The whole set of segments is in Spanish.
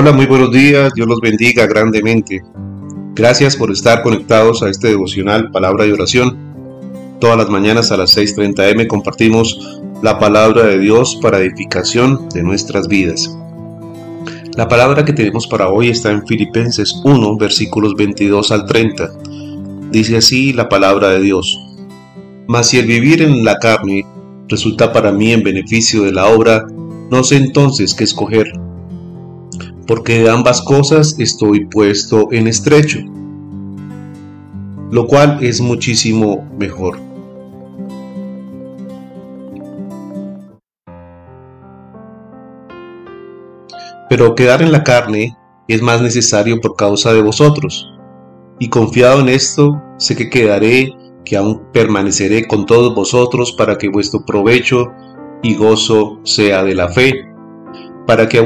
Hola, muy buenos días, Dios los bendiga grandemente. Gracias por estar conectados a este devocional Palabra de Oración. Todas las mañanas a las 6.30 am compartimos la palabra de Dios para edificación de nuestras vidas. La palabra que tenemos para hoy está en Filipenses 1, versículos 22 al 30. Dice así la palabra de Dios. Mas si el vivir en la carne resulta para mí en beneficio de la obra, no sé entonces qué escoger porque de ambas cosas estoy puesto en estrecho, lo cual es muchísimo mejor. Pero quedar en la carne es más necesario por causa de vosotros, y confiado en esto, sé que quedaré, que aún permaneceré con todos vosotros para que vuestro provecho y gozo sea de la fe, para que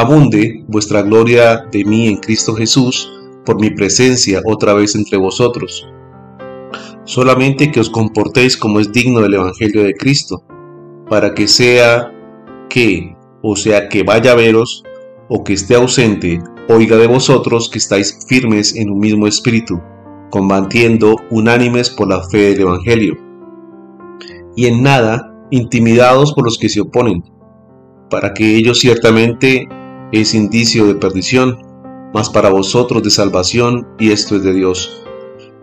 abunde vuestra gloria de mí en Cristo Jesús por mi presencia otra vez entre vosotros. Solamente que os comportéis como es digno del Evangelio de Cristo, para que sea que, o sea que vaya a veros, o que esté ausente, oiga de vosotros que estáis firmes en un mismo espíritu, combatiendo unánimes por la fe del Evangelio, y en nada intimidados por los que se oponen, para que ellos ciertamente es indicio de perdición, mas para vosotros de salvación, y esto es de Dios.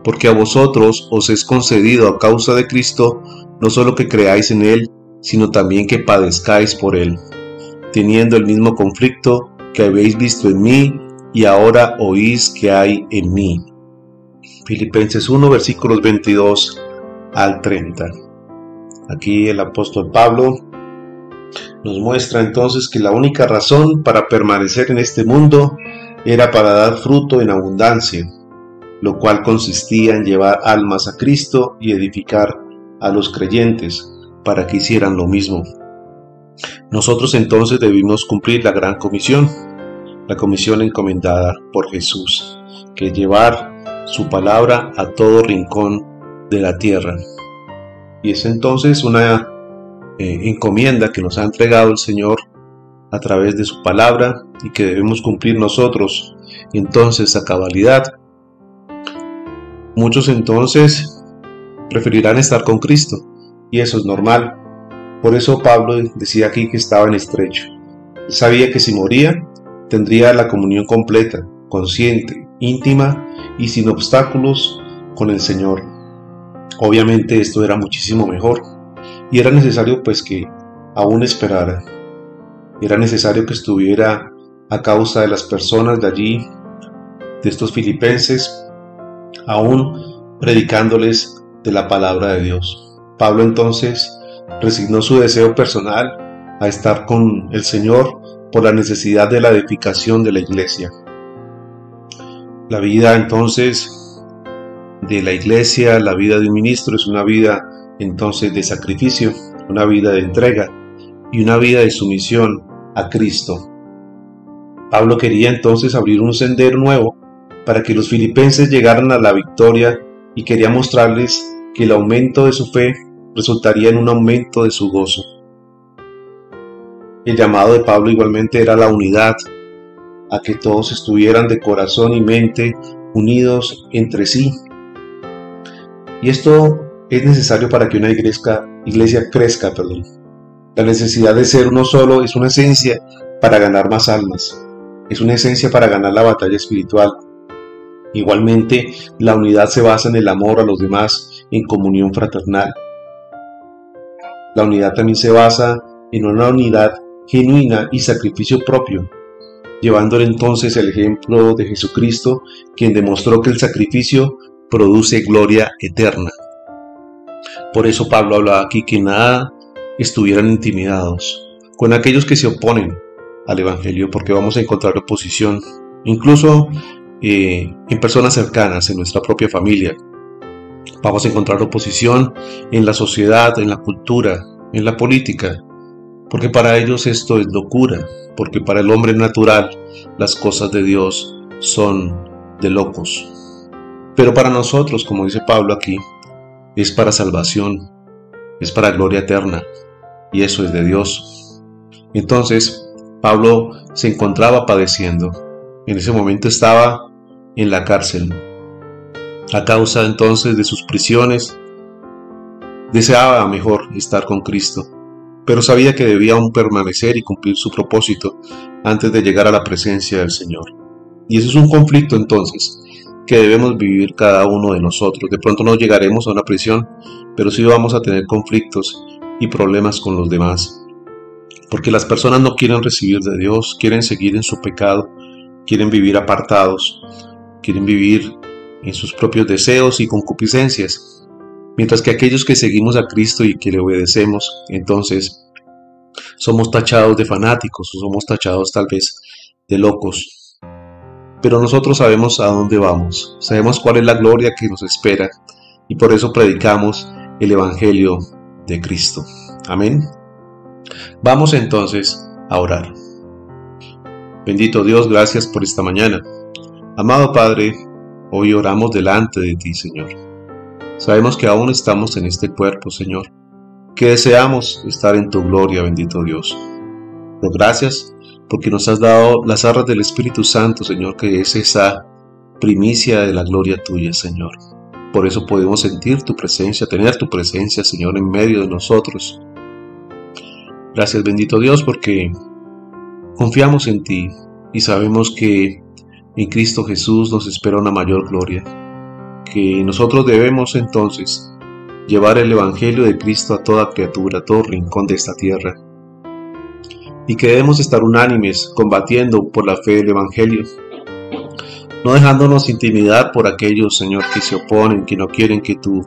Porque a vosotros os es concedido a causa de Cristo, no solo que creáis en Él, sino también que padezcáis por Él, teniendo el mismo conflicto que habéis visto en mí y ahora oís que hay en mí. Filipenses 1 versículos 22 al 30. Aquí el apóstol Pablo nos muestra entonces que la única razón para permanecer en este mundo era para dar fruto en abundancia, lo cual consistía en llevar almas a Cristo y edificar a los creyentes para que hicieran lo mismo. Nosotros entonces debimos cumplir la gran comisión, la comisión encomendada por Jesús, que es llevar su palabra a todo rincón de la tierra. Y es entonces una eh, encomienda que nos ha entregado el Señor a través de su palabra y que debemos cumplir nosotros entonces a cabalidad. Muchos entonces preferirán estar con Cristo y eso es normal. Por eso Pablo decía aquí que estaba en estrecho. sabía que si moría tendría la comunión completa, consciente, íntima y sin obstáculos con el Señor. Obviamente esto era muchísimo mejor y era necesario pues que aún esperara. Era necesario que estuviera a causa de las personas de allí, de estos filipenses, aún predicándoles de la palabra de Dios. Pablo entonces resignó su deseo personal a estar con el Señor por la necesidad de la edificación de la iglesia. La vida entonces de la iglesia, la vida de un ministro es una vida entonces de sacrificio, una vida de entrega y una vida de sumisión a Cristo. Pablo quería entonces abrir un sendero nuevo para que los filipenses llegaran a la victoria y quería mostrarles que el aumento de su fe resultaría en un aumento de su gozo. El llamado de Pablo igualmente era la unidad, a que todos estuvieran de corazón y mente unidos entre sí. Y esto es necesario para que una iglesia, crezca. Perdón. La necesidad de ser uno solo es una esencia para ganar más almas. Es una esencia para ganar la batalla espiritual. Igualmente, la unidad se basa en el amor a los demás, en comunión fraternal. La unidad también se basa en una unidad genuina y sacrificio propio, llevándole entonces el ejemplo de Jesucristo, quien demostró que el sacrificio produce gloria eterna. Por eso Pablo habla aquí que nada estuvieran intimidados con aquellos que se oponen al Evangelio, porque vamos a encontrar oposición, incluso eh, en personas cercanas, en nuestra propia familia. Vamos a encontrar oposición en la sociedad, en la cultura, en la política, porque para ellos esto es locura, porque para el hombre natural las cosas de Dios son de locos. Pero para nosotros, como dice Pablo aquí, es para salvación, es para gloria eterna, y eso es de Dios. Entonces, Pablo se encontraba padeciendo. En ese momento estaba en la cárcel. A causa entonces de sus prisiones, deseaba mejor estar con Cristo, pero sabía que debía aún permanecer y cumplir su propósito antes de llegar a la presencia del Señor. Y ese es un conflicto entonces que debemos vivir cada uno de nosotros. De pronto no llegaremos a una prisión, pero sí vamos a tener conflictos y problemas con los demás. Porque las personas no quieren recibir de Dios, quieren seguir en su pecado, quieren vivir apartados, quieren vivir en sus propios deseos y concupiscencias. Mientras que aquellos que seguimos a Cristo y que le obedecemos, entonces somos tachados de fanáticos o somos tachados tal vez de locos. Pero nosotros sabemos a dónde vamos, sabemos cuál es la gloria que nos espera y por eso predicamos el Evangelio de Cristo. Amén. Vamos entonces a orar. Bendito Dios, gracias por esta mañana. Amado Padre, hoy oramos delante de ti, Señor. Sabemos que aún estamos en este cuerpo, Señor, que deseamos estar en tu gloria, bendito Dios. Pero gracias porque nos has dado las arras del Espíritu Santo, Señor, que es esa primicia de la gloria tuya, Señor. Por eso podemos sentir tu presencia, tener tu presencia, Señor, en medio de nosotros. Gracias, bendito Dios, porque Confiamos en ti y sabemos que en Cristo Jesús nos espera una mayor gloria, que nosotros debemos entonces llevar el Evangelio de Cristo a toda criatura, a todo rincón de esta tierra, y que debemos estar unánimes combatiendo por la fe del Evangelio, no dejándonos intimidar por aquellos, Señor, que se oponen, que no quieren que tú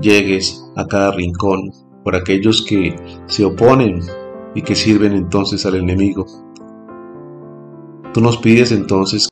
llegues a cada rincón, por aquellos que se oponen y que sirven entonces al enemigo. Tú nos pides entonces